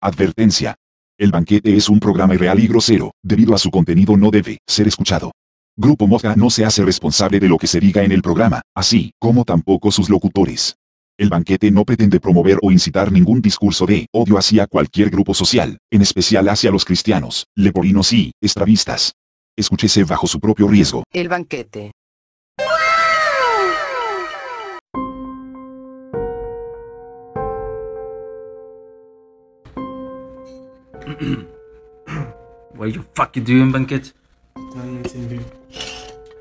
Advertencia. El banquete es un programa irreal y grosero, debido a su contenido no debe ser escuchado. Grupo Moja no se hace responsable de lo que se diga en el programa, así como tampoco sus locutores. El banquete no pretende promover o incitar ningún discurso de odio hacia cualquier grupo social, en especial hacia los cristianos, leporinos y estravistas. Escúchese bajo su propio riesgo. El banquete. What you fucking doing, banquet? Están sin-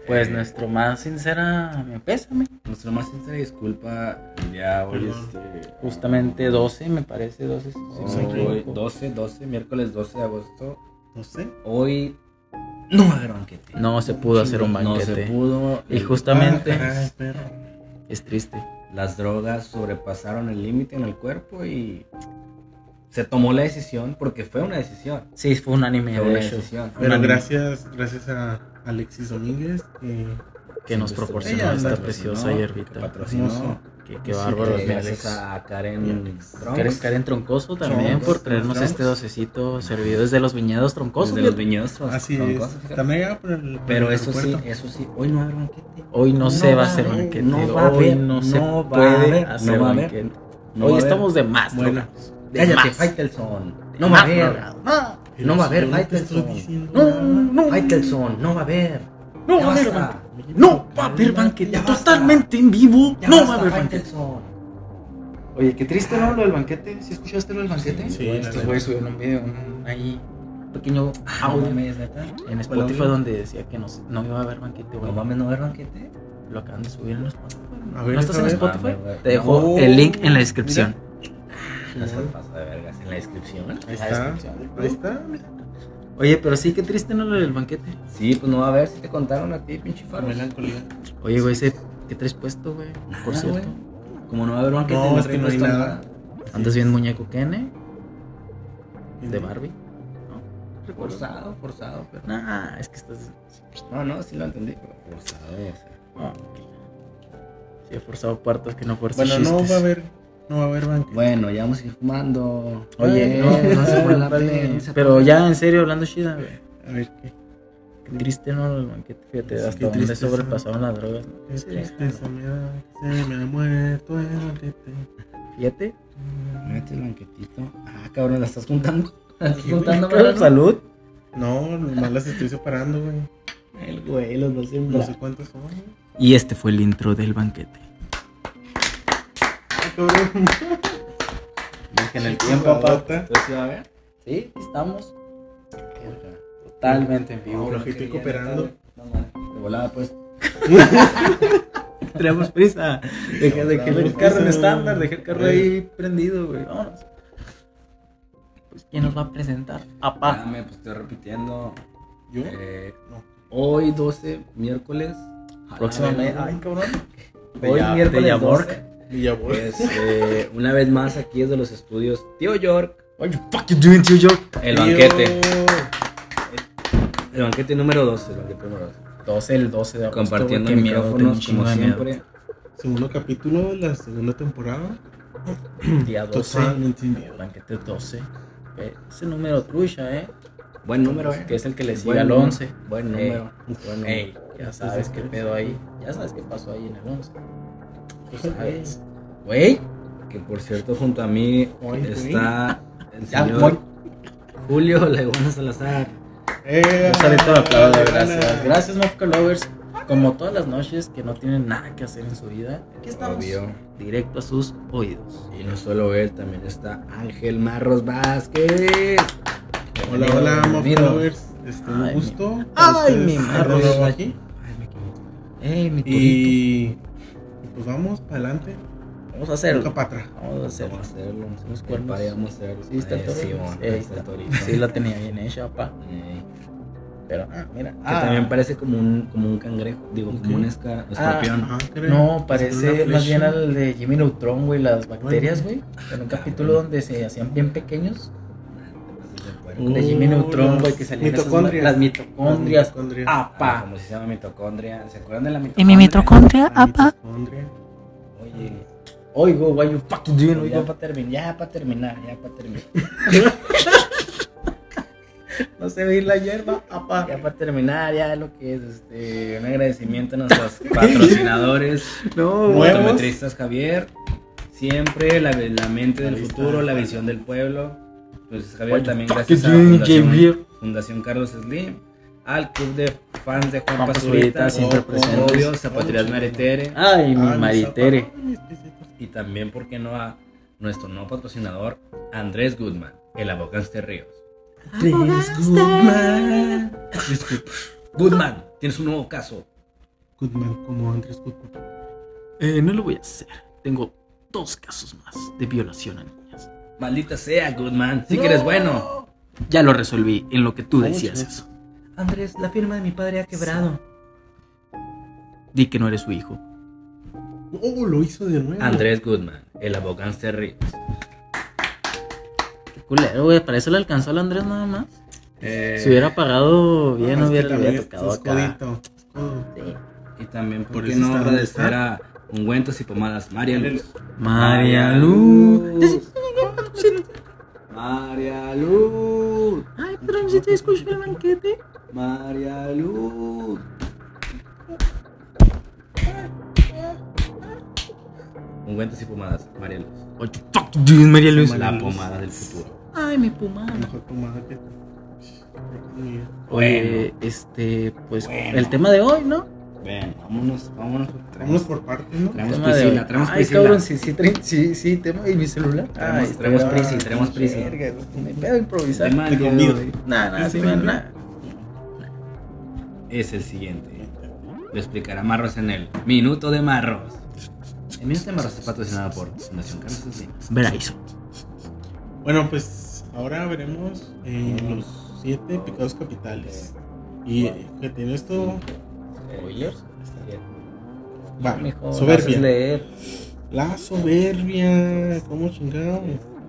Pues nuestro más sincera, me pésame. Nuestra más sincera disculpa, ya hoy Perdón. este... Justamente 12, me parece 12. si no me Hoy, equivoco. 12, 12, miércoles 12 de agosto. No sé. Hoy no va a haber banquete. No se pudo hacer un No se banquete. pudo. Y justamente Ah, es triste. Las drogas sobrepasaron el límite en el cuerpo y se tomó la decisión porque fue una decisión. Sí, fue unánime, Fue de una decisión. Pero Unánime. gracias, gracias a Alexis Domínguez. Que, que nos Siempre proporcionó ella esta preciosa hierbita. que patrocinó. Qué, qué Sí, bárbaro, mi gracias a Karen. Karen, Karen Troncoso también Troncos, por traernos Troncos. este docecito servido desde los viñedos troncosos. Desde los viñedos tron- Así es. También allá por el, por Pero el eso sí, eso sí, hoy no va a haber banquete. Hoy no, se va a hacer banquete. no va a Hoy haber, no se va puede hacer banquete. Hoy estamos de más, Bueno. De Cállate. Faitelson. No va a haber. No va a haber Faitelson. No, no, Faitelson, no va a haber. No va a haber. No va a haber banquete. Totalmente en vivo. Ya no basta, va a haber banquete. Faitelson. Oye, qué triste, ¿no? Lo del banquete. ¿Sí escuchaste lo del banquete? Sí, Estos güeyes subieron un video, un, ahí, un pequeño Ah, audio en Spotify donde decía que no, no iba a haber banquete, güey. No mames, no va a haber banquete. Lo acaban de subir en Spotify. ¿No estás en. Spotify? Te dejo el link en la descripción. No se pasa de vergas en la descripción. Ahí La está. descripción. Ahí está. Oye, pero sí, qué triste no lo del banquete. Sí, pues no va a haber si te contaron a ti, pinche La faro. melancolía. Oye, güey, ese, ¿qué traes puesto, güey? Por cierto. güey. Como no va a haber banquete, No, es que no hay nada. ¿Andas bien muñeco Kene? ¿De Barbie? ¿No? Forzado, forzado, pero. Nah, es que estás... No, no, sí lo entendí, pero forzado, o sea. No. Sí, he forzado puertas que no fuerzas Bueno, no va a haber, no va a haber banquete. Bueno, ya vamos a ir fumando. Oye, no, no, no se vale. Pero ya en serio, hablando chida, güey. A ver qué. Qué triste no el banquete, fíjate, Sí, hasta tristeza. sobrepasaban las drogas. ¿no? Qué Sí, tristeza me da. Se me ha muerto el banquete. Fíjate. Mete el banquetito. Ah, cabrón, ¿la estás juntando? ¿La estás juntando, salud. No, nomás las estoy separando, güey. El güey, los dos en No sé cuántas son. Y este fue el intro del banquete. Cabrón. En el tiempo, papá. papá. ¿Entonces sí va a ver? Sí, estamos totalmente en vivo. Pero que estoy cooperando. No, mames, de volada, pues. Tenemos prisa. Dejé, dejé el carro en estándar, dejé el carro ahí prendido, güey. Vámonos. Pues, ¿quién nos va a presentar? Apá. Espérame, pues estoy repitiendo. ¿Yo? Eh, No. hoy 12, miércoles. Próximamente. Ay, Ay, cabrón. Hoy miércoles Villaborg. 12. Pues, eh, una vez más aquí desde los estudios Tío York. What you fuck you doing, tío York? El Tío. banquete. El banquete número 12. El banquete número 12. 12, el 12 de agosto. Compartiendo micrófonos como de miedo. siempre. Segundo capítulo de la segunda temporada. Día 12. Totalmente miedo. Banquete 12. Eh, Ese número trucha, ¿eh? Buen número, eh. Que es el que le sigue Buen al número. 11. Buen Ey. número. Buen número. Ey, ya sabes qué pedo ahí. Ya sabes qué pasó ahí en el 11. Tú sabes. Güey. Que por cierto, junto a mí está el señor. Julio Legona Salazar. Eh, Un salito de aplauso, gracias. Gracias, Mofca Lovers. Como todas las noches que no tienen nada que hacer en su vida, aquí estamos. Obvio. Directo a sus oídos. Y no solo él, también está Ángel Marros Vázquez. Hola, hola, Bienvenido. Lovers. Este, un gusto. Ay, ustedes mi Marros. aquí. Ay, mi y pues vamos para adelante. Vamos a hacerlo. Nunca para atrás. Vamos a hacerlo. Vamos a hacerlo. Vamos a hacerlo. Sí, está el Eh, torito. sí, la tenía bien hecha, papá. Eh, Pero, ah, mira. Que ah, también parece como un, como un cangrejo, digo, ¿Un como un esca- escorpión. Ajá, creo. No, parece más bien al de Jimmy Neutron, güey, las bacterias, güey. En un capítulo donde se hacían bien pequeños. De Jimmy Neutron, las güey, que salían esas mitocondrias. ma- las mitocondrias. Las mitocondrias. Ah, Apa. como se llama mitocondria. ¿Se acuerdan de la ¿Y mitocondria? mi mitocondria, apa? mitocondria. Oye, Oigo, why you fucking doing? Ya para terminar, ya para terminar, ya para terminar. No se ve ir la hierba, apa. Ya para terminar, ya lo que es este, un agradecimiento a nuestros patrocinadores, No, Nuevos. optometristas Javier, siempre la, la mente del futuro, la visión del pueblo. Pues Javier también gracias a Fundación? Fundación Carlos Slim, al club de fans de Juan Juan Pazurita, siempre presentes. obvio, Zapaterías Maritere, Ay, mi maritere. y también, ¿por qué no?, a nuestro nuevo patrocinador, Andrés Goodman, el abogánster Ríos. Andrés Goodman. Goodman, tienes un nuevo caso. Goodman, como Andrés Goodman. Eh, no lo voy a hacer. Tengo dos casos más de violación a niñas. Maldita sea, Goodman, sí que eres bueno. Ya lo resolví en lo que tú decías eso. Andrés, la firma de mi padre ha quebrado. Di que no eres su hijo. Oh, lo hizo de nuevo. Andrés Goodman, el abogánster Ríos. Qué culero, güey. Para eso le alcanzó al Andrés nada más. Eh, Si hubiera pagado bien, No, hubiera, hubiera tocado acá. es codo. Y también, ¿por, Por qué no agradecer a Ungüentos y Pomadas María Luz? María Luz. María Luz. Ay, pero necesito escuchar el banquete. María Luz. Ungüentos y Pomadas María Luz. What the fuck you doing, María Luz? María La Luz. pomada del futuro. Ay, mi pomada. Mejor pomada que. Oye, este, pues el tema de hoy, ¿no? Ven, vámonos, vámonos. Vámonos por partes, ¿no? Traemos tema de Priscila, hoy. traemos Ay, Priscila. cabrón, sí, sí, sí, sí, tema y mi celular. Traemos- Ay, traemos grabado. traemos güey, Me pedo improvisar. Tema del de Nada, nada, sí, nada. es el siguiente. Lo explicará Marros en el Minuto de Marros. El Minuto de Marros es patrocinado por Fundación Carlos Slim. Veráis. Bueno, pues ahora veremos eh, los siete pecados capitales. Y que tiene esto. Spoilers. Va, Mijo, soberbia. leer. La soberbia. ¿Cómo chingado?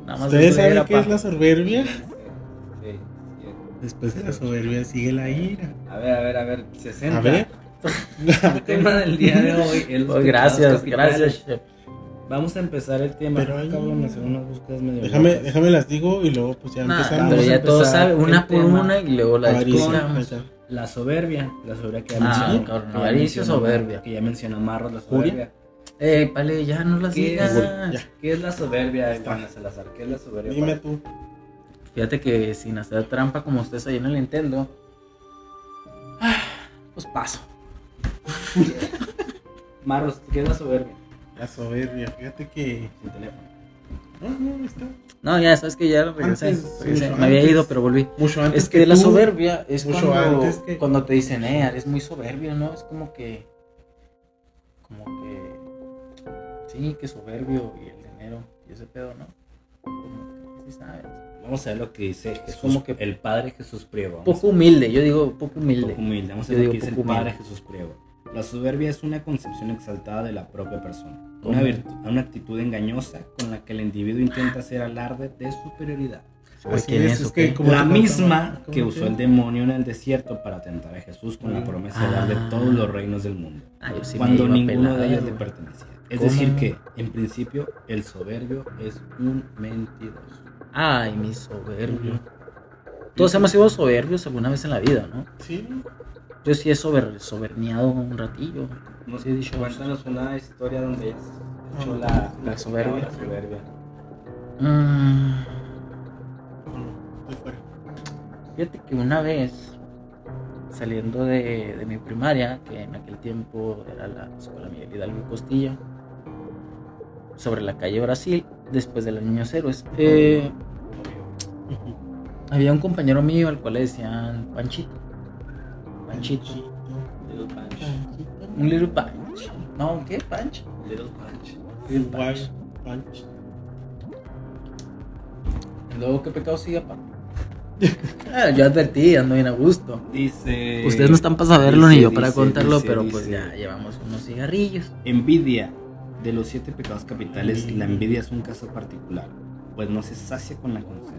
Nada más ¿Ustedes saben qué es la soberbia? Sí, sí. Después de la soberbia sigue la ira. A ver, a ver, a ver. 60. A ver. El tema del día de hoy es los Oh, pecados gracias, capitales. gracias, chef. Vamos a empezar el tema. Pero ahí- Cabrón, hacer unas búsquedas medio Déjame, locas. déjame las digo y luego pues ya Nah, empezamos. pero a ya todos saben, una el por tema. una y luego la Avaricia. La soberbia. La soberbia que ya Ah, mencionó. avaricia, soberbia. Que ya mencionó Marros, la soberbia. Eh, vale, ya no las ¿Qué digas. es? ¿Qué es la soberbia, Está. Iván Salazar? ¿Qué es la soberbia? Dime para tú. Fíjate que sin hacer trampa como ustedes ahí en el Nintendo. ah, Pues paso. Marros, ¿qué es la soberbia? La soberbia. Fíjate que. Sin teléfono. No, no, está. No, ya sabes que ya regresé. Antes, regresé. Me había ido, pero volví. Mucho antes. Es que la tú. soberbia es mucho cuando, antes que- cuando te dicen, eh, eres muy soberbio, ¿no? Es como que. Como que. Sí, que soberbio y el dinero y ese pedo, ¿no? Como que sí sabes. Vamos a ver lo que dice Jesús, como que- el Padre Jesús Priego. Poco humilde, yo digo poco humilde. poco humilde. Vamos a Yo ver lo que dice el Padre. Jesús Priego. La soberbia es una concepción exaltada de la propia persona. Una, virtu- una actitud engañosa con la que el individuo intenta hacer alarde de superioridad. ¿Sabes Así quién es, es, es que como La misma que usó el demonio en el desierto para tentar a Jesús con la promesa de darle Ah. todos los reinos del mundo. Ah, sí cuando ninguno de ellos le pertenecía. Es ¿Cómo? decir que, en principio, el soberbio es un mentiroso. Ay, mi soberbio. Todos hemos sido soberbios alguna vez en la vida, ¿no? Sí. Yo sí he sober, soberniado un ratillo. Nos Sí, he dicho. Cuéntanos una historia donde hayas hecho Ah, la, la soberbia. la soberbia. Mm, No, estoy fuera. fíjate que una vez, saliendo de, de mi primaria, que en aquel tiempo era la escuela Miguel Hidalgo y Costilla, sobre la calle Brasil, después de los Niños Héroes, eh, había un compañero mío al cual le decían Panchito. Panchito. Little Punch. Un little punch. No, ¿qué? Punch. Little Punch. Little punch. punch. Y Luego, ¿qué pecado sigue, papá? Ah, yo advertí, ando bien a gusto. Dice. Ustedes no están para saberlo dice, ni yo para dice, contarlo, dice, pero dice, pues ya llevamos unos cigarrillos. Envidia. De los siete pecados capitales, la envidia es un caso particular, pues no se sacia con la consecución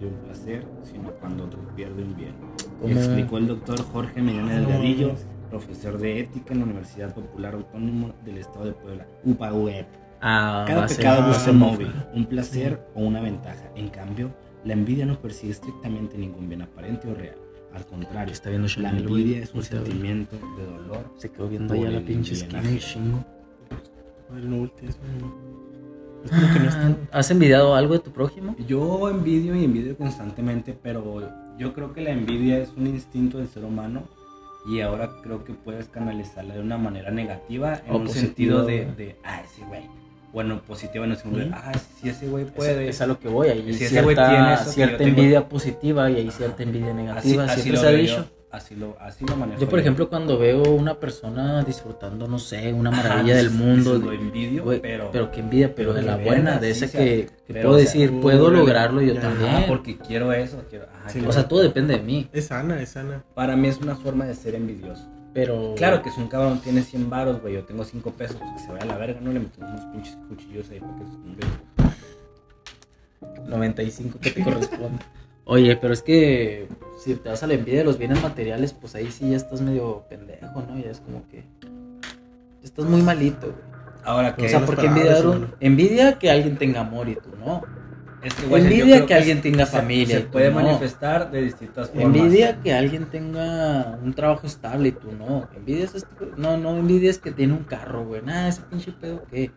de un placer, sino cuando otro pierde un bien. ¿Cómo? Explicó el doctor Jorge Medina No. Delgadillo, profesor de ética en la Universidad Popular Autónoma del Estado de Puebla, UPAUEP. Ah, Cada pecado busca un móvil. un placer o una ventaja. En cambio, la envidia no persigue estrictamente ningún bien aparente o real. Al contrario, Está viendo la envidia es un sentimiento de dolor. Se quedó viendo allá la pinche esquina chingo. El no voltees. Es como que no está. Ah, ¿Has envidiado algo de tu prójimo? Yo envidio y envidio constantemente, pero yo creo que la envidia es un instinto del ser humano y ahora creo que puedes canalizarla de una manera negativa en O un sentido de, de, ah, ese güey. Bueno, positiva en el sentido de, Ujú. ah, si ese güey Puede. Es a lo que voy. Hay Si ese güey cierta, tiene eso que cierta tengo- envidia positiva y hay cierta envidia así, negativa. así Siempre lo se ha dicho. yo, Así lo, así lo manejo. Yo, por ejemplo, cuando veo una persona disfrutando, no sé, una maravilla del dices- mundo, lo envidio, güey, pero, pero que envidia, pero pero de la buena, de sí, sea, que, que pero, puedo o sea, decir, puedo lograrlo yo ya, también. ah, porque quiero eso, quiero, ajá, Sí, quiero- O sea, todo depende de mí, Es sana, es sana. para mí es una forma de ser envidioso. pero... Claro que si un cabrón tiene 100 varos, güey, yo tengo 5 pesos, pues que se vaya a la verga, no le metemos unos pinches cuchillos ahí para que se esconde. 95 que te corresponde. Oye, pero es que si te vas a la envidia de los bienes materiales, pues ahí sí ya estás medio pendejo, ¿no? Ya es como que... Estás muy malito, güey. Ahora que O sea, porque hermano. envidia que alguien tenga amor y tú no. es que, güey, yo envidia que alguien tenga se- familia Se puede no. manifestar de distintas formas. Envidia que alguien tenga un trabajo estable y tú no. Envidia es este- no, no envidias que tiene un carro, güey. Nada, ese pinche pedo que.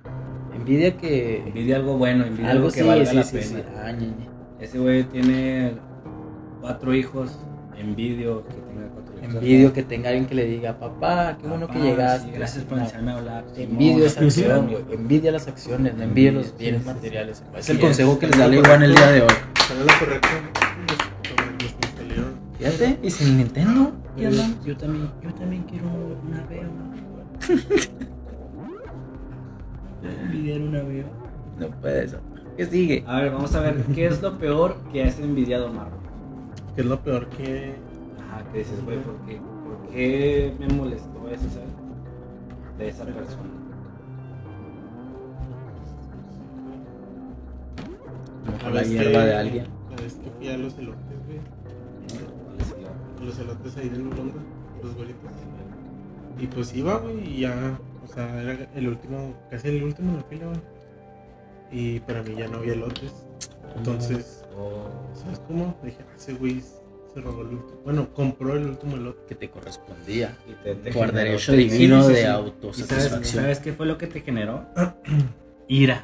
Envidia que. Envidia algo bueno, envidia algo algo que sí, valga sí, la sí, pena. Ah, ñe, ñe. Ese güey tiene cuatro hijos, envidio que tenga cuatro hijos. Envidio que tenga alguien que le diga, papá, qué bueno que llegaste. sí, gracias por enseñarme a hablar. Envidio esa acción, güey. Envidia las acciones, no envidia los Sí, bienes sí, sí. materiales. Es Así el es. consejo que les da la igual el día de hoy. Salieron. Fíjate, y sin Nintendo. ¿qué Yo, yo también, yo también quiero una veo. Envidiar una veo. No puede ser. ¿Qué sigue? A ver, vamos a ver, ¿qué es lo peor que has envidiado, Marro? Que es lo peor que. Ajá, que dices, güey, ¿por qué, ¿por qué me molestó eso, sabes? De esa persona. Moja La hierba que- de alguien. La vez que fui a los elotes, güey. ¿Cuál es el- A los elotes ahí de Lulonda, los güeritos. Y pues iba, güey, y ya. O sea, era el último, casi el último en la fila, güey. Y para mí ya no había elotes. Entonces, Oh, ¿sabes cómo? Dije, ah, ese güey se robó el último. Bueno, compró el último elote. Que te correspondía. y te, te Por generó- derecho te- divino sí, sí, de sí. ¿Y sabes, autosatisfacción. sabes qué fue lo que te generó? Ira.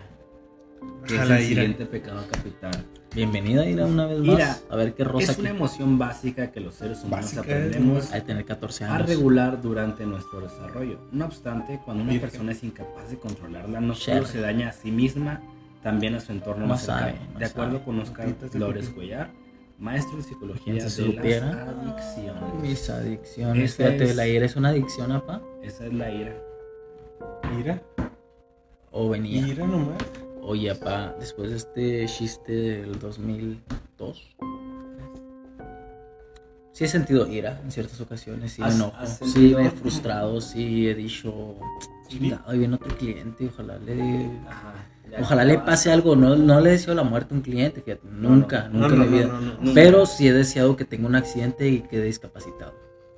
Que A es la el ira. siguiente pecado capital. Bienvenida, Ira, una vez más. Ira. A ver qué rosa Es una aquí. emoción básica que los seres humanos Básica, aprendemos Hay que tener 14 a años. regular durante nuestro desarrollo. No obstante, cuando una persona es incapaz de controlarla, no solo se daña a sí misma, también a su entorno No más sabe, cercano. no de acuerdo sabe. con Oscar Flores. Cuellar, maestro de psicología ¿Quién de se las supiera? adicciones. Mis adicciones. Esa Fíjate, es- la ira es una adicción, apa. Esa es la ira. Mira, O venía. mira nomás. Oye, apa, después de este chiste del 2002. Sí he sentido ira en ciertas ocasiones, sí me ¿Has- enojo, has sí me he frustrado, sí he dicho, chingado, ahí viene otro cliente, ojalá le... Ajá, Ojalá le pase algo, no, no le deseo la muerte a un cliente, fíjate, No, nunca, no, nunca no, en no, mi vida. no, no, no. no. Pero sí he deseado que tenga un accidente y quede discapacitado.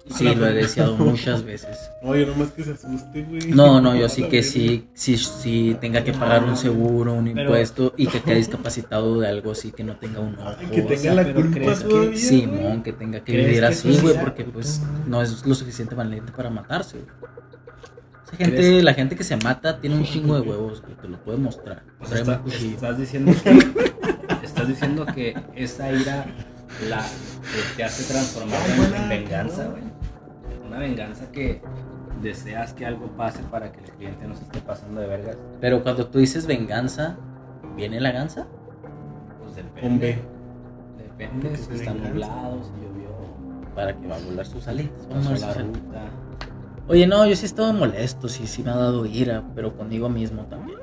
Sí, lo he deseado muchas veces. Oye, nomás que se asuste, güey. No, no, yo sí que sí, sí, sí tenga que pagar un seguro, un Pero- impuesto y que quede discapacitado de algo así, que no tenga un ojo. Ay, que O tenga sea, la culpa ¿crees que- todavía. Simón, que tenga que ¿Crees vivir que así, güey, porque pues no es lo suficiente valiente para matarse, güey. Esa ¿Crees gente, la gente que se mata tiene un chingo de huevos, güey, te lo puede mostrar. O sea, Tráeme está- un cuchillo. estás diciendo que estás diciendo que esa ira la que te hace transformar en, en venganza, güey. Una venganza que deseas que algo pase para que el cliente no se esté pasando de vergas. Pero cuando tú dices venganza, ¿viene la ganza? Pues depende. Depende si es está nublado, si llovió, Para que va a volar sus alitas. Vamos a la ruta. Oye, no, yo sí he estado molesto, sí, sí me ha dado ira, pero conmigo mismo también.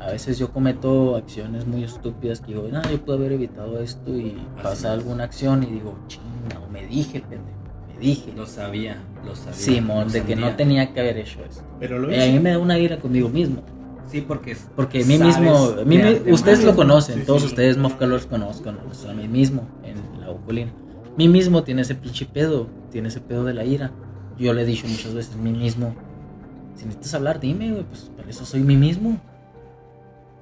A veces yo cometo acciones muy estúpidas que digo, no, yo pude haber evitado esto y Así pasa es. alguna acción y digo, chingado, me dije, pendejo, me dije. Lo sabía, lo sabía. Simón, lo de que no tenía que haber hecho eso. Pero lo Eh, a mí me da una ira conmigo mismo. Sí, porque es- Porque a mí mismo, a mí ustedes lo conocen, Sí, todos sí. ustedes Mofcalors conozcan, o sea, a mí mismo en la oculina. Mí mismo tiene ese pinche pedo, tiene ese pedo de la ira. Yo le he dicho muchas veces, mí mismo, si necesitas hablar, dime, güey, pues para eso soy mí mismo.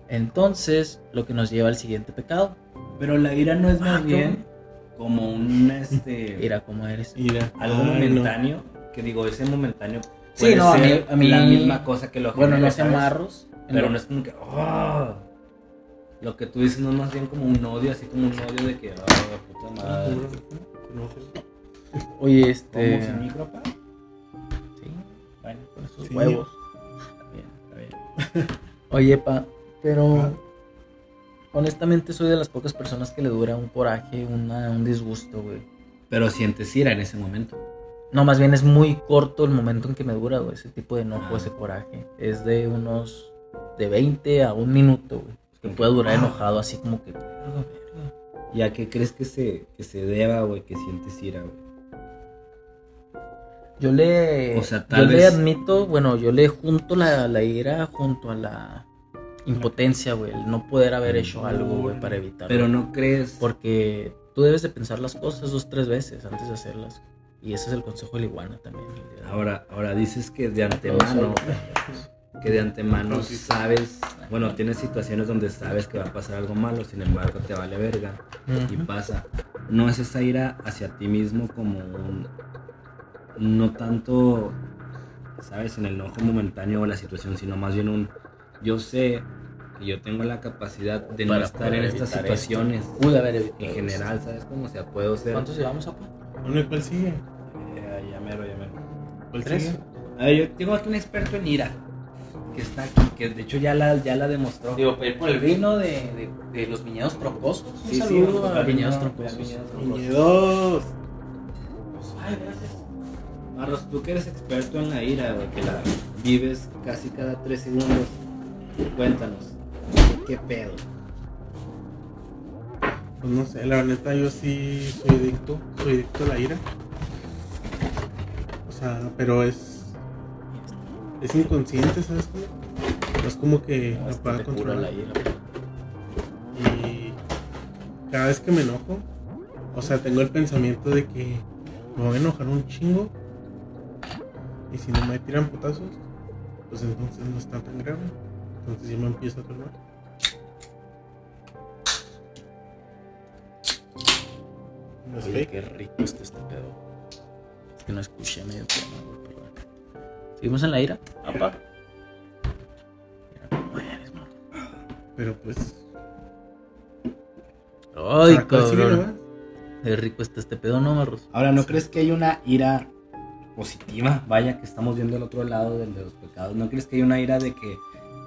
Entonces, lo que nos lleva al siguiente pecado. Pero la ira no es más Ah, bien como un este Mira cómo eres. Mira. algo Ay, no. momentáneo, que digo, ese momentáneo Sí, puede no, a mí- ser a mí- la misma cosa que lo Bueno, no ¿sabes? amarros. Pero no es como que oh, lo que tú dices no es más bien como un odio, así como un odio de que oh, puta madre. No, Oye, ¿Cómo este. sin micro, pa? Sí, bueno, con esos Sí. huevos. Está bien, está bien. Oye, pa, pero. Ah. Honestamente, soy de las pocas personas que le dura un coraje, una, un disgusto, güey. Pero sientes ira en ese momento. No, más bien es muy corto el momento en que me dura, güey, ese tipo de enojo, Ah. ese coraje. Es de unos. de 20 a un minuto, güey. Que puede durar Ah. enojado así como que. ¿Y a qué crees que se, que se deba, güey, que sientes ira, güey? Yo le. O sea, tal yo le vez- admito, bueno, yo le junto la, la ira junto a la impotencia, güey. El no poder haber hecho algo, güey, para evitarlo. Pero no crees... Porque tú debes de pensar las cosas dos, tres veces antes de hacerlas. Y ese es el consejo de la iguana también. Ahora, ahora dices que de antemano, que de antemano Pues sabes, bueno, tienes situaciones donde sabes que va a pasar algo malo, sin embargo te vale verga y pasa. No es esa ira hacia ti mismo como un, no tanto, sabes, en el enojo momentáneo o la situación, sino más bien un, yo sé que yo tengo la capacidad de no Para estar poder en estas situaciones. esto. Pude haber evitado En general, ¿sabes cómo? O sea, puedo ser... ¿Cuántos llevamos? Bueno, ¿y ¿cuál sigue? Eh, ya mero, ya mero. ¿Cuál ¿Tres? sigue? A ver, yo tengo aquí un experto en ira que está aquí, que de hecho ya la, ya la demostró. Digo, ir por el vino de, de, de los viñedos troncosos. Un Sí, sí, saludo a troncosos. Viñedos. Ay, gracias. Marros, tú que eres experto en la ira, güey, que la vives casi cada tres segundos, cuéntanos, ¿qué pedo? Pues no sé, la neta yo sí soy adicto, soy adicto a la ira. O sea, pero es es inconsciente, ¿sabes cómo? No es como que No, que pueda controlar. la ira. Y cada vez que me enojo, o sea, tengo el pensamiento de que me voy a enojar un chingo. Y si no me tiran putazos, pues entonces no está tan grave. Entonces yo me empiezo a calmar. ¿No es Oye, qué rico está este pedo. Es que no escuché medio tema, güey, perdón. ¿Seguimos en la ira? Apa. Mira cómo eres, man. Pero pues. Ay, ¿para cuál sigue cabrón. Qué rico está este pedo, ¿no, Marros? Ahora, ¿no crees que hay una ira positiva? Vaya, que estamos viendo el otro lado del de los pecados. ¿No crees que hay una ira de que,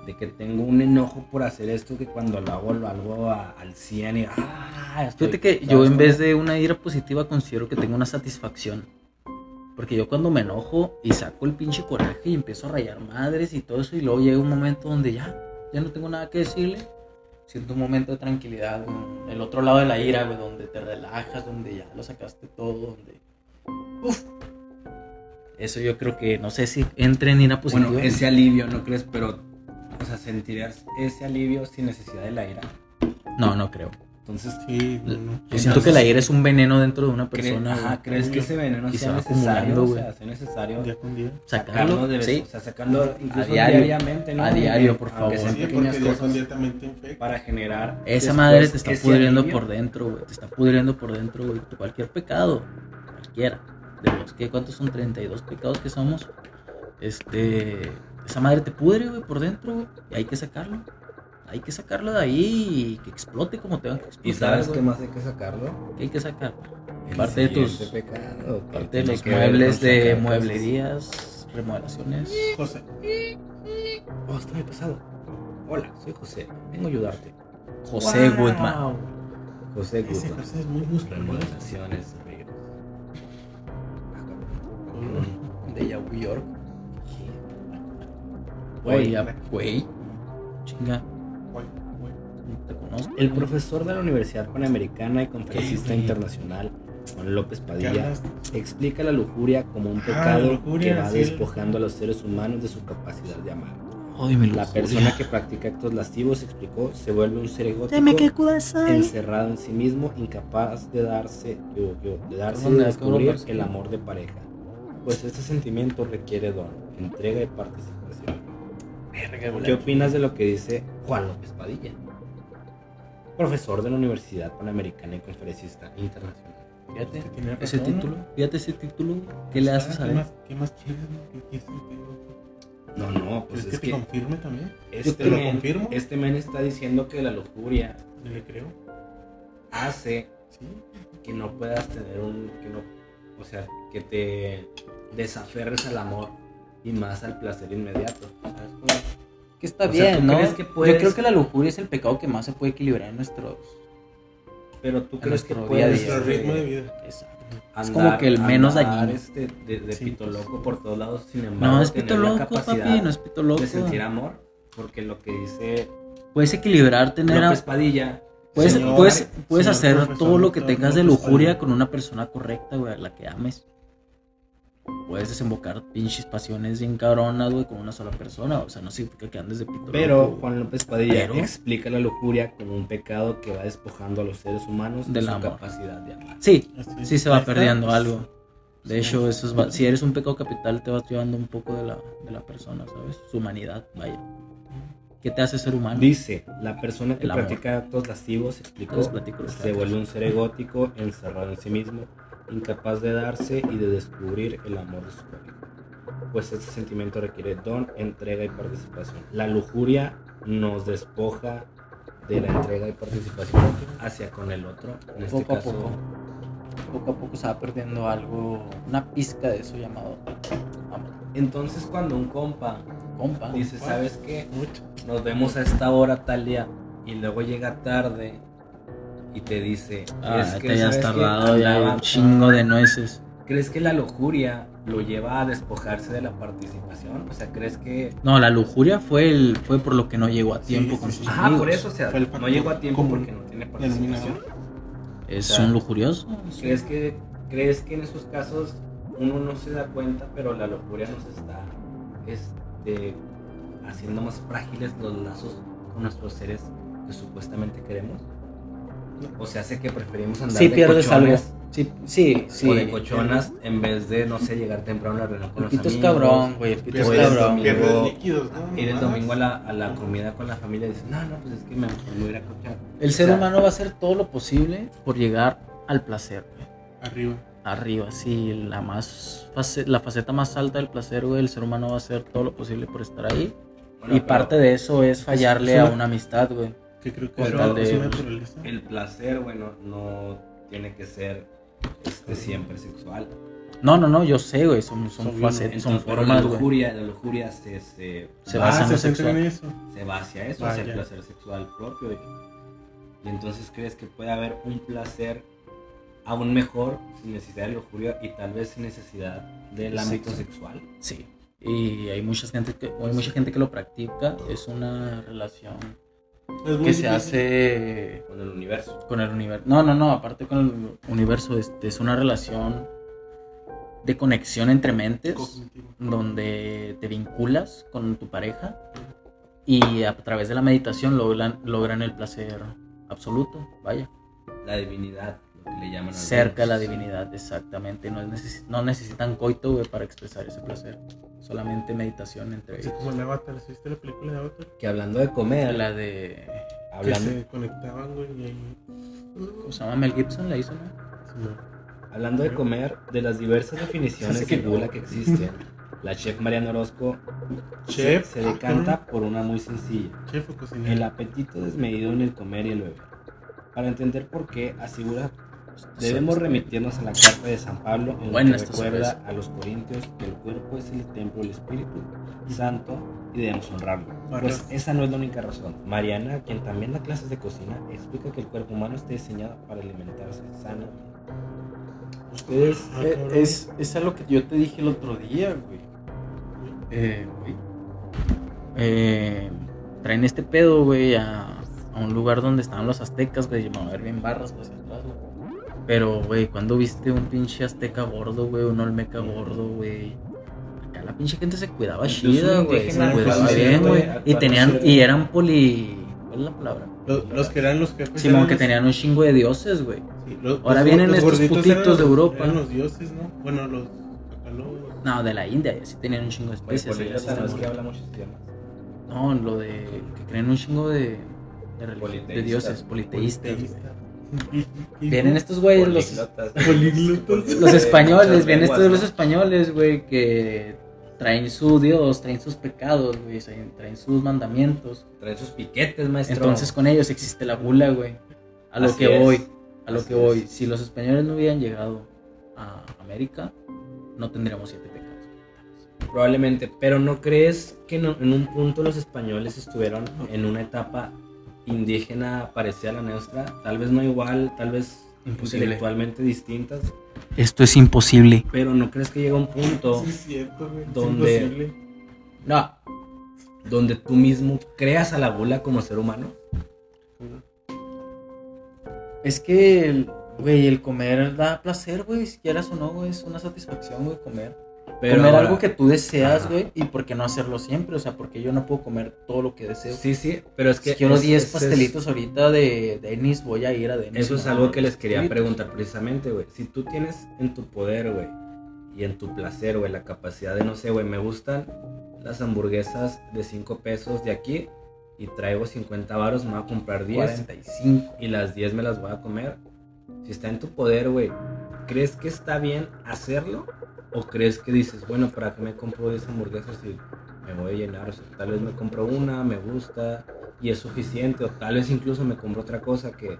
de que tengo un enojo por hacer esto que cuando lo hago, lo hago a- al 100 y ¡ah! estoy- Fíjate que yo ¿sabes en vez de una ira positiva considero que tengo una satisfacción. Porque yo cuando me enojo y saco el pinche coraje y empiezo a rayar madres y todo eso y luego llega un momento donde ya, ya no tengo nada que decirle. Siento un momento de tranquilidad, güey, el otro lado de la ira, güey, donde te relajas, donde ya lo sacaste todo, donde... Uf. Eso yo creo que, no sé si entre en ira positiva. Bueno, ese alivio, ¿no crees? Pero, o sea, sentirías ese alivio sin necesidad de la ira. No, no creo. Entonces, Sí, no, no. Yo siento que la ira es un veneno dentro de una ¿cre- persona. ajá. ¿crees que ese veneno Y se sea necesario? acumulando, o güey. sea, sea necesario Día con día. sacarlo Sacarlo, de vez, sí. o sea, sacarlo incluso diario. diariamente, ¿no? A diario, por favor. Sí, pequeñas cosas para generar Esa después madre te está pudriendo por dentro, güey. Te está pudriendo por dentro, güey. Cualquier pecado, cualquiera. De los que, ¿cuántos son? 32 pecados que somos. Este. Esa madre te pudre, güey, por dentro, güey. Y hay que sacarlo. Hay que sacarlo de ahí y que explote como tenga que explotar. ¿Y sabes qué más hay que sacarlo? ¿Qué hay que sacar? El Parte de tus. pecado, Parte de los muebles de mueblerías, remodelaciones. José, Oh, está mi pasado. Hola, soy José. Vengo a ayudarte. José Wow. Goodman. José ese Goodman. José es muy musculoso. Remodelaciones, ríos. De New York. Güey, Oye, güey. Chinga, El profesor de la Universidad Panamericana y conferencista internacional, Juan López ¿Qué Padilla, explica la lujuria como un Ah, pecado lujuria, que va sí. despojando a los seres humanos de su capacidad de amar. Ay, mi La persona que practica actos lascivos, explicó, se vuelve un ser egótico, encerrado en sí mismo, incapaz de darse, yo, yo, de darse y de descubrir el amor de pareja. Pues este sentimiento requiere don, entrega y participación. Verga. ¿Qué opinas de lo que dice Juan López Padilla? Profesor de la Universidad Panamericana y conferencista internacional. Fíjate, ese título, fíjate ese título, ¿qué le haces a ¿Qué más, ¿Qué más quieres? no? ¿Qué te diga? No, no, pues ¿Quieres que es te que confirme también? este te lo confirmo. este men está diciendo que la lujuria le creo. hace Sí. que no puedas tener un que no o sea que te desaferres al amor y más al placer inmediato ¿sabes cómo? Que está O bien, ¿tú ¿no? crees que Yo creo que la lujuria es el pecado que más se puede equilibrar en nuestros pero tú crees que día. Nuestro ritmo de vida. Exacto. andar, como que el menos dañino. este, de, de Sí, pito pues. loco por todos lados sin embargo No es pito loco, papi, no es pito loco. de sentir amor porque lo que dice Puedes equilibrar, tener López a- Padilla Puedes, Señor- puedes, puedes señor hacer todo lo que tengas de lujuria con una persona correcta, güey, a la que ames. Puedes desembocar pinches pasiones bien cabronas, güey, con una sola persona. O sea, no significa que andes de pito pero loco, Juan López Padilla Pero- explica la lujuria como un pecado que va despojando a los seres humanos de Del su amor. capacidad de amar Sí, Así. sí se va perdiendo algo. De Sí. hecho, eso es, va- si eres un pecado capital, te vas llevando un poco de la, de la persona, ¿sabes? Su humanidad, vaya. ¿Qué te hace ser humano? Dice, la persona que El amor. practica actos lascivos, explicó, se vuelve un ser egótico, encerrado en sí mismo, incapaz de darse y de descubrir el amor de su pareja. Pues este sentimiento requiere don, entrega y participación. La lujuria nos despoja de la entrega y participación hacia con el otro. En este Poco a caso, poco. Poco a poco se va perdiendo algo, una pizca de eso llamado amor. Entonces cuando un compa Compa. dice, ¿sabes qué? Nos vemos a esta hora tal día y luego llega tarde y te dice, Ah, es que te hayas tardado ya un chingo de nueces. ¿Crees que la lujuria lo lleva a despojarse de la participación? O sea, ¿crees que... No, la lujuria fue el fue por lo que no llegó a tiempo sí, con sí. sus Ajá, amigos. por eso, o sea, Fue el no llegó a tiempo porque no tiene participación. Es O sea, un lujurioso. ¿Crees que, ¿Crees que en esos casos uno no se da cuenta, pero la lujuria nos está este, haciendo más frágiles los lazos con nuestros seres que supuestamente queremos? O sea, hace que preferimos andar Sí de pierdes algo. Sí, sí, sí. o de cochonas en vez de, no sé, llegar temprano a la reunión con El los pito es amigos. cabrón, güey. El pito es cabrón. domingo. Pierdes líquidos, ¿no? Ir el domingo a la, a la comida con la familia y dices, no, no, pues es que me, me voy a ir a cochar. El ser O sea, humano va a hacer todo lo posible por llegar al placer, güey. Arriba. Arriba, sí, la más face- la faceta más alta del placer, güey. El ser humano va a hacer todo lo posible por estar ahí. Bueno, y parte de eso es fallarle es una- a una amistad, güey. Que creo que es su naturaleza. El placer, bueno, no tiene que ser este, siempre sexual. No, no, no, yo sé, güey. Son, son, Son Entonces, la formas, güey. lujuria, la lujuria se, se, Se va, basa en Ah, se lo centra en sexual. eso. se va hacia eso, hacia el Vaya. placer sexual propio. Y, y entonces crees que puede haber un placer aún mejor sin necesidad de lujuria y tal vez sin necesidad del ámbito sexual. Sí. Y hay mucha gente que, hay mucha gente que lo practica. Es una relación Es muy que se hace Con el universo. con el universo. No, no, no, aparte con el universo, este, es una relación de conexión entre mentes, Cognitivo. donde te vinculas con tu pareja y a través de la meditación logran, logran el placer absoluto, vaya, La divinidad, que le llaman. cerca a la divinidad, exactamente. No, es neces- no necesitan coito güey, para expresar ese placer, solamente meditación entre ellos. como el Avatar. ¿sí ¿Viste la película de Avatar? Que hablando de comer, La de. hablando, Que se conectaban, güey, y ahí... ¿Cómo se llama? Mel Gibson la hizo, ¿no? Sí, no. hablando de comer, de las diversas definiciones Sí, sí de que gula no. que existen, la chef Mariana Orozco se- Chef. se decanta por una muy sencilla. Chef o cocinero. El apetito desmedido en el comer y el beber. Para entender por qué, asegura, debemos remitirnos a la carta de San Pablo en Buena la que recuerda a los corintios que el cuerpo es el templo del Espíritu Santo y debemos honrarlo. Pues esa no es la única razón. Mariana, quien también da clases de cocina, explica que el cuerpo humano está diseñado para alimentarse sanamente. Ustedes Ah, Eh. Es, es algo que yo te dije el otro día, güey. Eh, güey. Eh, traen este pedo, güey, a, a un lugar donde estaban los aztecas, güey. Me a ver bien barras, güey, güey. Pero, güey, cuando viste un pinche azteca gordo, güey, un olmeca gordo, güey. Acá la pinche gente se cuidaba chida, güey. Se cuidaba bien, güey. Y tenían, y eran poli. ¿Cuál es la palabra? Los, los que eran los jefes. Simón, que los- tenían un chingo de dioses, güey. sí, Ahora los- vienen los estos putitos eran de los- Europa. Eran los dioses, ¿no? Bueno, los. No, de la India, y así tenían un chingo de especies. no es está que muy- habla muchos idiomas. No, lo de que creen un chingo de, de, de Politeístas. dioses, politeístas. güey. Vienen estos güeyes, los, los españoles, vienen estos de los españoles, güey, que traen su Dios, traen sus pecados, güey, traen sus mandamientos. Traen sus piquetes, maestro. Entonces con ellos existe la gula, güey. A lo Así que es. voy, a lo Así que voy. Si los españoles no hubieran llegado a América, no tendríamos siete pecados. Probablemente, pero ¿no crees que no- en un punto los españoles estuvieron en una etapa indígena parecida a la nuestra? Tal vez no igual, tal vez Imposible. intelectualmente distintas, Esto es imposible. pero ¿no crees que llega un punto Sí, es cierto, güey. Es Donde- imposible. No, donde tú mismo creas a la gula como ser humano? es que, el- güey, el comer da placer, güey, si quieras o no, güey, es una satisfacción, güey, comer. Pero comer ahora- algo que tú deseas, güey, y por qué no hacerlo siempre, o sea, porque yo no puedo comer todo lo que deseo. Sí, sí, pero es que... si quiero es- 10 es- pastelitos ahorita de Denis, voy a ir a Denis. Eso es no, algo que les quería pastelitos. preguntar precisamente, güey. Si tú tienes en tu poder, güey, y en tu placer, güey, la capacidad de, no sé, güey, me gustan las hamburguesas de 5 pesos de aquí y traigo 50 varos, me voy a comprar 10 45. y las 10 me las voy a comer. Si está en tu poder, güey, ¿crees que está bien hacerlo? ¿O crees que dices, bueno, ¿para qué me compro 10 hamburguesas y me voy a llenar? O sea, tal vez me compro una, me gusta y es suficiente. O tal vez incluso me compro otra cosa que,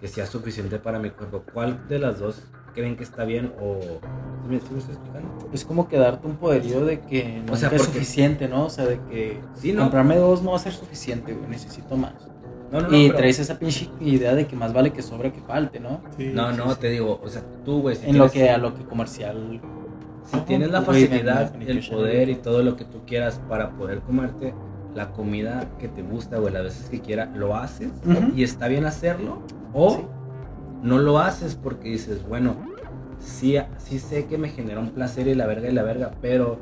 que sea suficiente para mi cuerpo. ¿Cuál de las dos creen que está bien? ¿O ¿Sí me, sí me estoy explicando? Es como que darte un poderío de que no O sea, es porque- suficiente, ¿no? O sea, de que Sí, ¿no? comprarme dos no va a ser suficiente, güey, necesito más. No, no, no. y pero- traes esa pinche idea de que más vale que sobra que falte, ¿no? Sí, No, sí, no, sí. te digo, o sea, tú, güey, si en lo que a lo que comercial. Si tienes la facilidad, el poder y todo lo que tú quieras para poder comerte la comida que te gusta, güey, las veces que quiera, lo haces y está bien hacerlo o Sí. no lo haces porque dices, bueno, sí, sí sé que me genera un placer y la verga y la verga, pero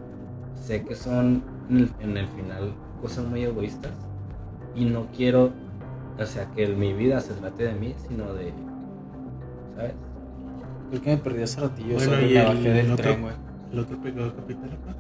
sé que son en el, en el final cosas muy egoístas y no quiero, o sea, que mi vida se trate de mí, sino de, ¿sabes? Creo que me perdí hace ratillo. Bueno, solo y me el bajé del otro- tren, güey. El otro pecado capital, papá.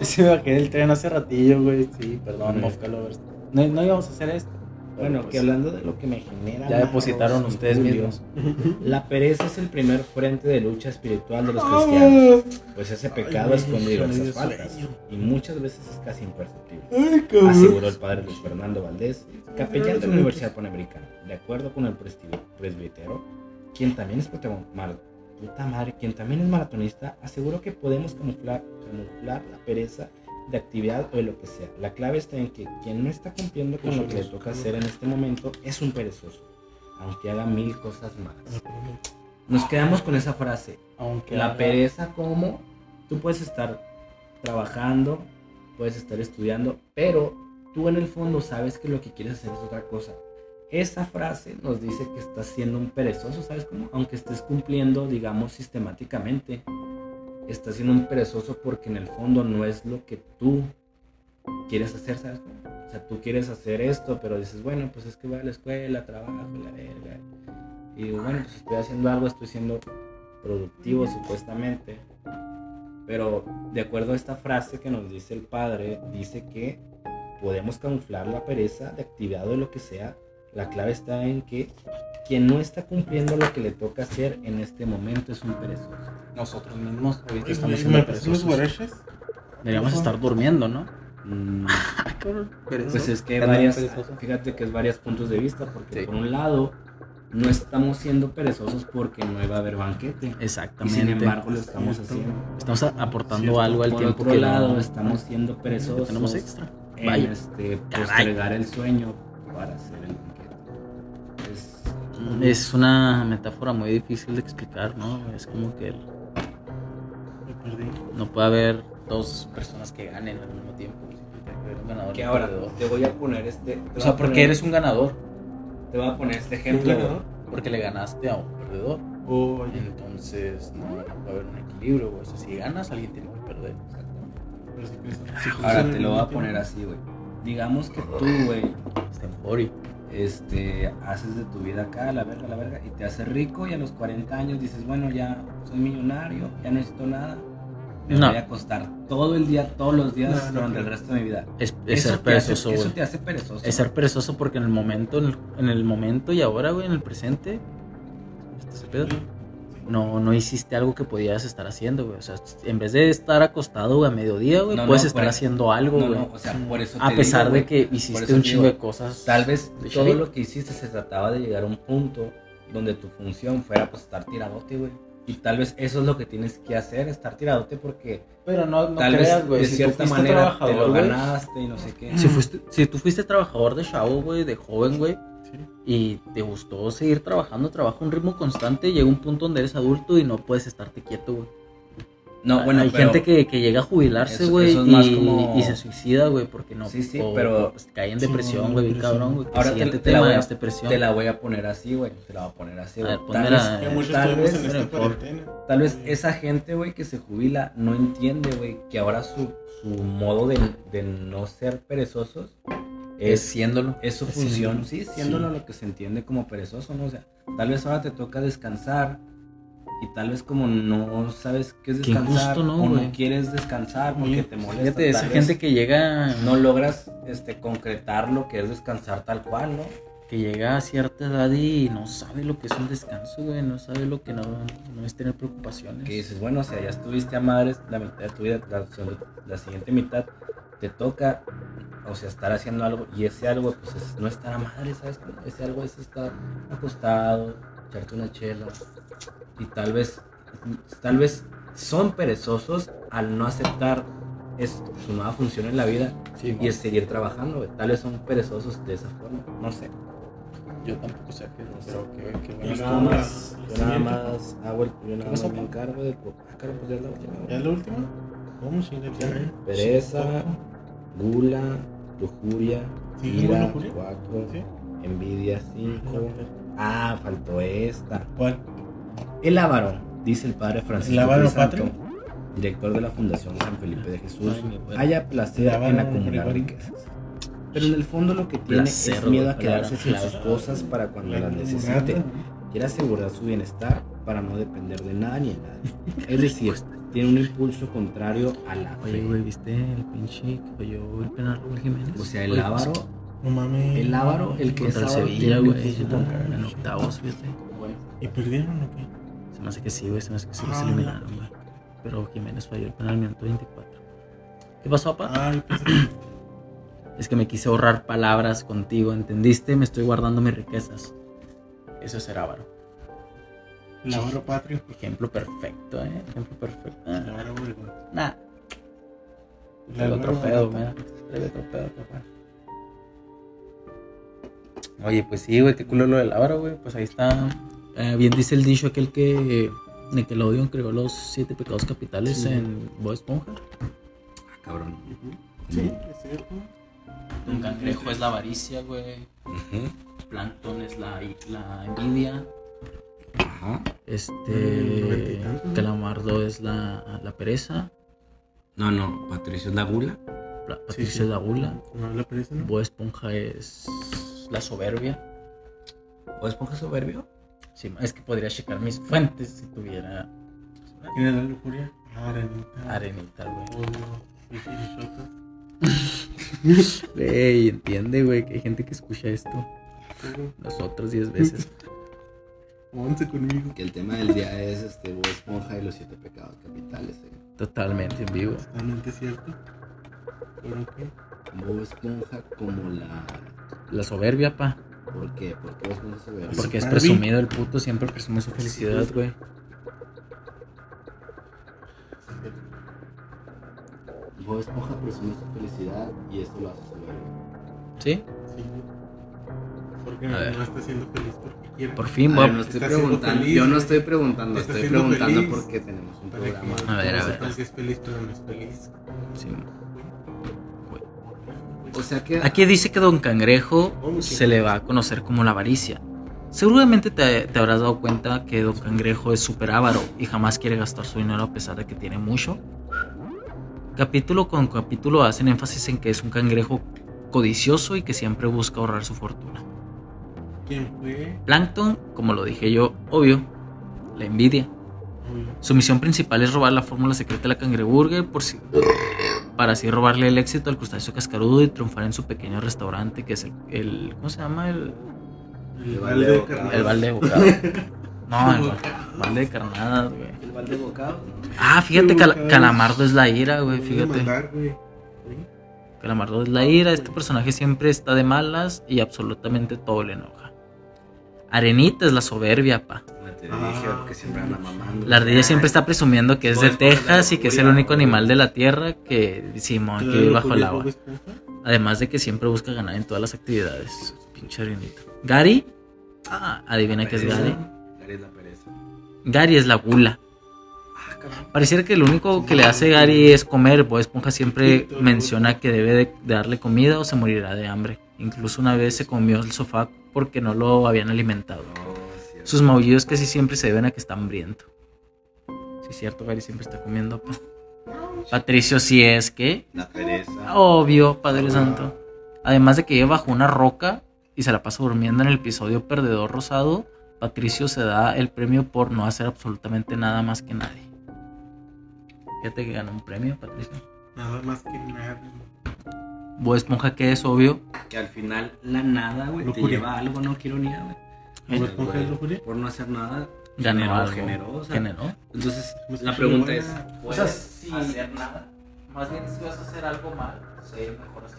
Sí, me bajé del tren hace ratillo, güey. Sí, perdón, Lovers. No, no íbamos a hacer esto. Bueno, pues, que hablando de lo que me genera... Ya depositaron ustedes mismos. La pereza es el primer frente de lucha espiritual de los cristianos, pues ese pecado esconde güey, diversas de faltas sueño. y muchas veces es casi imperceptible, Ay, aseguró el padre Luis Fernando Valdés, capellán de la Universidad Panamericana. De acuerdo con el presbítero, quien también es puta madre, quien también es maratonista, aseguró que podemos camuflar, camuflar la pereza de actividad o de lo que sea. La clave está en que quien no está cumpliendo con lo que le toca hacer en este momento es un perezoso, aunque haga mil cosas más. Nos quedamos con esa frase. Aunque La haga- pereza como tú puedes estar trabajando, puedes estar estudiando, pero tú en el fondo sabes que lo que quieres hacer es otra cosa. Esa frase nos dice que estás siendo un perezoso, ¿sabes cómo? Aunque estés cumpliendo, digamos, sistemáticamente, estás siendo un perezoso porque en el fondo no es lo que tú quieres hacer, ¿sabes cómo? O sea, tú quieres hacer esto, pero dices, bueno, pues es que voy a la escuela, trabajo, la verga. Y bueno, pues estoy haciendo algo, estoy siendo productivo supuestamente. Pero de acuerdo a esta frase que nos dice el padre, dice que podemos camuflar la pereza de actividad o de lo que sea. La clave está en que quien no está cumpliendo lo que le toca hacer en este momento es un perezoso. Nosotros mismos ahorita estamos siendo ¿Me prestas los perezosos. Deberíamos estar durmiendo, ¿no? Mm, Pues Pues es que varias, fíjate que es varios puntos de vista, porque Sí. por un lado no estamos siendo perezosos porque no iba a haber banquete. Y Exactamente. sin embargo lo estamos Cierto. haciendo. Estamos aportando Cierto. algo al Por tiempo otro que lado, no- estamos siendo perezosos tenemos extra. en Vaya. este, Caray. postergar el sueño para hacer el banquete. Es, una metáfora muy difícil de explicar, ¿no? Es como que el- no puede haber dos personas que ganen al mismo tiempo. Que ahora te voy a poner este. te O sea, a porque poner- eres un ganador. Te voy a poner este ¿Un ejemplo. Porque le ganaste a un perdedor. Oh. Entonces, no, no puede haber un equilibrio, güey. O sea, si ganas, alguien tiene que perder. Pero si crees- si Ahora te lo voy a poner así, güey. Digamos que tú, güey, Está en Fori. Este, haces de tu vida acá, la verga, la verga, y te haces rico y a los 40 años dices, bueno, ya soy millonario, ya no necesito nada. me No. voy a acostar todo el día, todos los días No, no durante el creo. resto de mi vida. Es, es Eso ser te hace- perezoso, Eso te hace perezoso. Es ser perezoso porque en el momento, en el, en el momento y ahora, güey, en el presente, ¿este ese pedo? No, no hiciste algo que podías estar haciendo, güey. O sea, en vez de estar acostado güey, a mediodía, güey, No, puedes no, estar por- haciendo algo, No, güey. no, o sea, por eso a te pesar digo, de que hiciste un chingo de cosas. Tal vez todo lo que hiciste se trataba de llegar a un punto donde tu función fuera pues estar tiradote, güey. Y tal vez eso es lo que tienes que hacer, estar tiradote porque Pero no, no tal creas, güey. de Si cierta manera te lo ganaste y no sé qué. Si, fuiste, si tú fuiste trabajador de chavo, güey, de joven, güey, Sí. y te gustó seguir trabajando, trabaja a un ritmo constante, llega un punto donde eres adulto y no puedes estarte quieto, güey. No, bueno, Hay pero- gente que, que llega a jubilarse, güey, es y, como- y se suicida, güey, porque no. Sí, sí, o- pero- pues, cae en depresión, güey, cabrón, güey. Ahora te, te la voy a, es depresión. te la voy a poner así, güey. Te la voy a poner así, güey. Tal vez, Que muchos tal estuvimos vez, en esta por favor. cuarentena. tal vez esa gente, güey, que se jubila no entiende, güey, que ahora su, su modo de, de no ser perezosos es siéndolo. es su función, sí, siéndolo Sí. lo que se entiende como perezoso, ¿no? O sea, tal vez ahora te toca descansar y tal vez como no sabes qué es Qué descansar injusto, ¿no, o güey? no quieres descansar porque te molesta. Fíjate, esa gente que llega, no logras este concretar lo que es descansar tal cual, ¿no? que llega a cierta edad y no sabe lo que es un descanso, güey, no sabe lo que no, no es tener preocupaciones. que dices, bueno, o sea, ya estuviste a madres la mitad de tu vida, la, la siguiente mitad te toca, o sea, estar haciendo algo y ese algo, pues es no estar a madre, ¿sabes? Ese algo es estar acostado, echarte una chela y tal vez, tal vez son perezosos al no aceptar es, su nueva función en la vida Sí, y es seguir trabajando, güey. tal vez son perezosos de esa forma, no sé. yo tampoco sé, pero creo que, que Y bueno. Yo nada más, yo nada más hago el, yo nada más me encargo de, ah, pues ya es la última. ¿Ya es la última? ¿Cómo ya? Pereza, gula, lujuria, Sí, ira, lujuria. 4, ¿Sí? envidia, 5. Ah, faltó esta. ¿Cuál? El avaro, dice el padre Francisco ¿El avaro patrio? director de la Fundación San Felipe de Jesús, haya placer en acumular riquezas. Pero en el fondo lo que tiene Placer, es miedo a quedarse sin sus cosas para cuando La las necesite. Quiere asegurar su bienestar para no depender de nada ni de nadie. Es decir, tiene un impulso contrario a la fe. Oye, güey, ¿viste el pinche que falló el penal Raúl Jiménez? O sea, el Oye, avaro, No mames. el avaro, el que es Contra el Sevilla, güey, en octavos, fíjate. ¿Y perdieron o qué? Se me hace que sí, güey, se me hace que sí los Ah, eliminaron, güey. Pero Jiménez falló el penal al minuto 24. ¿Qué pasó, papá? Ay, que... Es que me quise ahorrar palabras contigo, ¿entendiste? Me estoy guardando mis riquezas. Eso es ser avaro. El avaro patrio. Ejemplo perfecto, ¿eh? Ejemplo perfecto. El Obregón. Nah, El traigo otro pedo, mira. Traigo otro pedo, papá. Oye, pues sí, güey, qué culo lo del avaro, güey. Pues ahí está. Eh, bien dice el dicho aquel que Nickelodeon creó los siete pecados capitales Sí. en Bob Esponja. ah, cabrón. Ujú. Sí, es cierto. Un cangrejo es la avaricia, güey. Ujú. Plankton es la, la envidia. Ajá. Mm, Este. ¿no? Calamardo es la, la pereza. No, no, Patricio es la gula. Pla- Patricio sí. es la gula. No, la pereza no. Bob Esponja es la soberbia. ¿O esponja soberbio? Sí, es que podría checar mis fuentes si tuviera ¿Quién es la lujuria? Arenita. arenita, güey. Oh. Güey, entiende, güey, que hay gente que escucha esto. Pero, Nosotros diez veces. Once conmigo. Que el tema del día es este Bob Esponja y los siete pecados capitales. eh. Totalmente en vivo. Totalmente cierto. ¿Pero qué? Bob Esponja como la. La soberbia, pa. ¿Por qué? ¿Por qué Bob Esponja soberbio? Porque es presumido el puto, siempre presume su felicidad, güey. Bob Esponja presume su felicidad y esto lo hace soberbio. ¿Sí? Sí. Porque A no, está siendo feliz porque quiere. Por fin, A Bob. ver, no estoy Está siendo preguntando. feliz, yo no estoy preguntando, estoy preguntando feliz. porque tenemos un Para que programa. A ver, a ver. que es feliz, pero no es feliz. Sí. O sea que. Aquí dice que Don Cangrejo Oh, se le va a conocer como la avaricia. Seguramente te, te habrás dado cuenta que Don Cangrejo es súper avaro y jamás quiere gastar su dinero a pesar de que tiene mucho. Capítulo con capítulo hacen énfasis en que es un cangrejo codicioso y que siempre busca ahorrar su fortuna. ¿Quién fue? Plankton, como lo dije yo, obvio, la envidia. Obvio. Su misión principal es robar la fórmula secreta de la cangreburger por si- para así robarle el éxito al crustáceo cascarudo y triunfar en su pequeño restaurante que es el, el- ¿cómo se llama? El, El balde de de carnaval. el balde de bocado. No, el balde de carnadas, güey. El balde bocado. Ah, fíjate. Calamardo es la ira, güey, fíjate. Calamardo es la ira, este personaje siempre está de malas y absolutamente todo le enoja. Arenita es la soberbia, pa. Te Ah. dije que siempre anda mamando. La ardilla siempre está presumiendo que es de Texas y que es el único animal de la tierra que Simón que ¿Te da vive bajo el agua. Esponja? Además de que siempre busca ganar en todas las actividades. Pinche arenita. Gary. Ah, adivina qué es Gary. Gary es la pereza. Gary es la gula. Ah, cabrón. Pareciera que lo único que le hace Gary es comer. Bob Esponja siempre menciona que debe de darle comida o se morirá de hambre. Incluso una vez se comió el sofá porque no lo habían alimentado. Cierto. Sus maullidos casi siempre se deben a que está hambriento. Sí, es cierto, Gary siempre está comiendo. pa. Patricio, si es que. La pereza. Obvio, Padre Santo. Además de que vive bajo una roca y se la pasa durmiendo en el episodio Perdedor Rosado, Patricio se da el premio por no hacer absolutamente nada más que nadie. Fíjate que ganó un premio, Patricio. Nada más que nada. Bob Esponja, que es obvio. Que al final la nada, güey, te lleva a algo, no quiero ni güey. ¿Bob. Esponja es lujuria? Por no hacer nada, Ganó generó, algo. generó, o sea, Generó. Entonces, Pues la pregunta es, O sea, ¿puedes si- hacer nada? Más bien si vas a hacer algo mal, sé mejor así.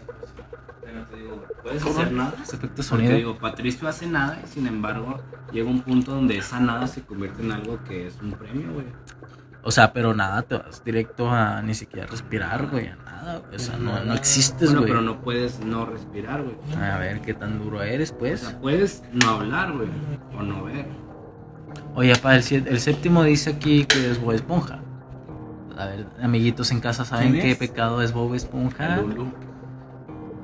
Pero te digo, ¿puedes hacer nada? Ese efecto Porque sonido. digo, Patricio hace nada y sin embargo llega un punto donde esa nada se convierte en algo que es un premio, güey. O sea, pero nada, te vas directo a ni siquiera respirar, güey, a nada. güey. O sea, no, no existes, Bueno, güey. pero no puedes no respirar, güey. A ver qué tan duro eres, O pues. sea, puedes no hablar, güey, o no ver. Oye, pa, el, siete- el séptimo dice aquí que es Bob Esponja. A ver, amiguitos en casa, ¿saben ¿Quién qué es? pecado es Bob Esponja? Lulu.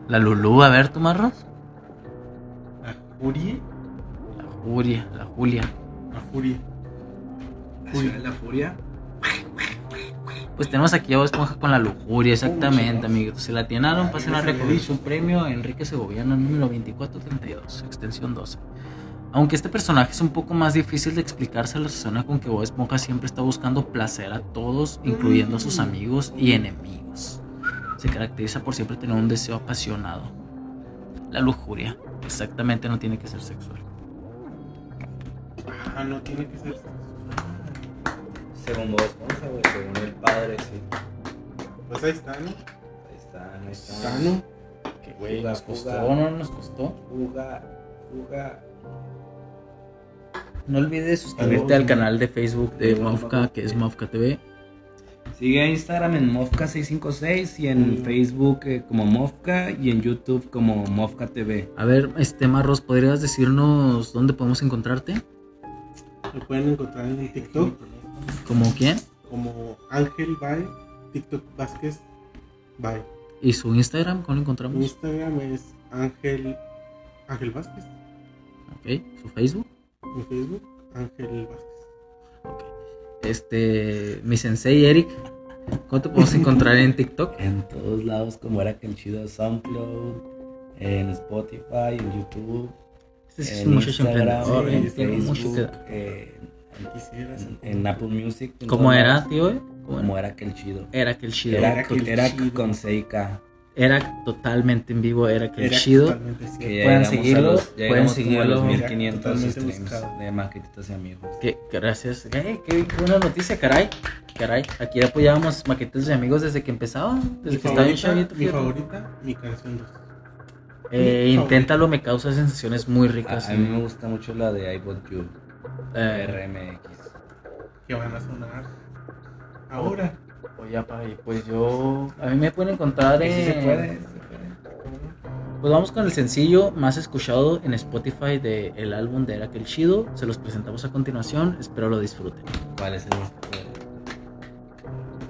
La Lulú, a ver, ¿tú marros? ¿La furia? La Julia, la Julia. La furia. La la furia. Pues tenemos aquí a Bob Esponja con la lujuria, exactamente, amiguitos. Si la atinaron, pasen a recoger su premio Enrique Segoviano número 2432, extensión 12. Aunque este personaje es un poco más difícil de explicar, se relaciona con que Bob Esponja siempre está buscando placer a todos, incluyendo a sus amigos y enemigos. Se caracteriza por siempre tener un deseo apasionado. La lujuria, exactamente, no tiene que ser sexual. Ah, no tiene que ser. Según Bob Esponja, güey, según el padre, sí. Pues ahí está, ¿no? Ahí está, ahí está. Sano. Que güey, nos costó, no nos costó? Fuga, fuga. No olvides suscribirte al canal de Facebook de Mofka, que es Mofka TV. Sigue a Instagram en Mofka656 y en Facebook eh, como Mofka y en YouTube como Mofka TV. A ver, este Marros, ¿podrías decirnos dónde podemos encontrarte? Lo pueden encontrar en TikTok ¿Como quién? como Ángel Bye, TikTok Vázquez Bye. ¿Y su Instagram? ¿Cómo lo Mi encontramos? Instagram es Ángel Ángel Vázquez. Ok, ¿su Facebook? Mi Facebook, Ángel Vázquez. Ok. Este, mi sensei Eric, ¿cómo te podemos encontrar en TikTok? En todos lados como era que el chido SoundCloud, en Spotify, en YouTube, Este sí es en un muchacho Instagram, emprendedor, en ¿eh? Tiene mucho que Facebook, eh, en, en Apple Music. en ¿Cómo era, lados, tío? eh? ¿Cómo Como era que el chido. Era que el chido. Era, Era aquel era chido. con 6K. Era totalmente en vivo, era que el Era chido. Que Pueden a seguirlo, los- pueden a seguirlo. los Era 1500 totalmente streams buscado. de Maquetitos y Amigos. Que, gracias. Eh, qué, buena noticia, caray. Caray, aquí apoyábamos maquetes de amigos desde que empezaba, desde Mi que estaba bien favorita, chavito. mi favorita, mi canción 2. Eh, inténtalo, me causa sensaciones muy A, ricas. a mí me gusta mucho la de I Want You, Eh, RMX. Que van a sonar ahora. oye, apa, y pues yo. A mí me pueden sí se puede, se puede. Pues vamos con el sencillo más escuchado en Spotify del el álbum de Era que el Chido. Se los presentamos a continuación. Espero lo disfruten. ¿Cuál es el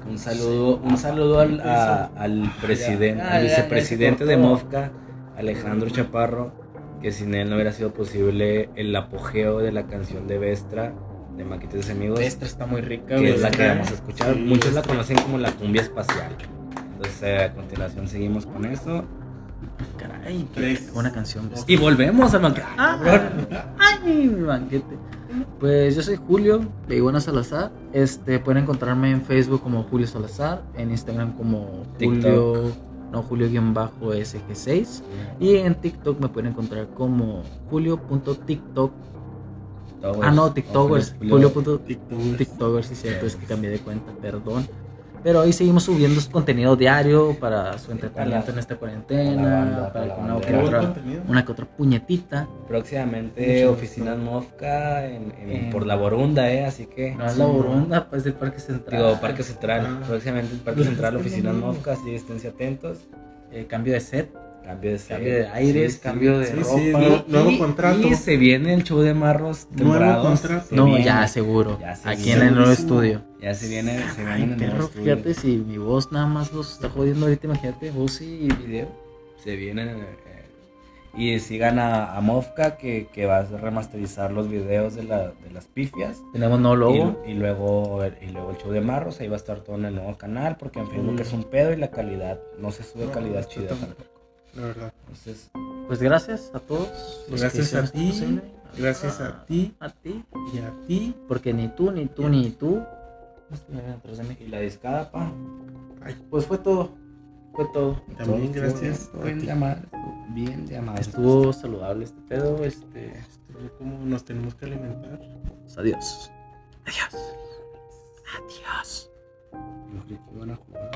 un saludo, un saludo al, a- al presidente, Ya, al ya, ya vicepresidente de. Mofca, Alejandro Chaparro, que sin él no hubiera sido posible el apogeo de la canción de Vestra de Maquetes Amigos, Esta está muy rica, que es la que Vestra, vamos a escuchar. sí, Muchos la Vestra. conocen como la cumbia espacial. Entonces, eh, a continuación seguimos con eso. Caray, qué, buena canción. güey. Y volvemos al banquete. Ah, ay, mi banquete. Pues yo soy Julio, de Iguana Salazar. Este, pueden encontrarme en Facebook como Julio Salazar, en Instagram como TikTok. Julio, no Julio-SG6. Y en TikTok me pueden encontrar como Julio.tiktok. Ah, no, TikTokers. Julio- Julio. TikTokers. TikTokers, sí, cierto, es que cambié de cuenta, perdón. Pero ahí seguimos subiendo contenido diario para su entretenimiento en esta para la cuarentena, banda, para para una banda. que Qué buen otra, una que otra puñetita. Próximamente Mucho. Mofca en, en- En- por la Borunda, ¿eh? Así que. No es la Borunda, pues del Parque Central. Digo, Parque Central. Ah. Próximamente el Parque Central, no- Mofca, así esténse atentos. Eh, cambio de set, Cambio de cambio de aires, Sí, cambio de Sí, ropa. sí, nuevo- nuevo contrato. Y se viene el show de marros Nuevo temprados. contrato. Se No, viene. ya seguro. Ya se Aquí en el nuevo estudio. Ya se viene, se viene en el nuevo perro, estudio. fíjate si mi voz nada más los está jodiendo ahorita, imagínate, voz y video. Se vienen. eh, y sigan a, a Mofca que, que va a remasterizar los videos de, la, de las pifias. Tenemos nuevo logo. Y, y luego, y luego el show de Marros, ahí va a estar todo en el nuevo canal, porque en Facebook Mm. es un pedo y la calidad, no se sube No, calidad chida tampoco. La verdad. Entonces, Pues gracias a todos. Gracias a ti, posible. gracias a ti. A ti. Y a ti. Porque ni tú, ni tú, ni tú. estuvieron atrás de mí. y la discada, pa. Ay, Pues fue todo. Fue todo. también Todo gracias estuvo a bien bien de amar. Estuvo saludable este pedo. Este. Estuvo como nos tenemos que alimentar. Pues adiós. Adiós. Adiós. Yo que iban a jugar.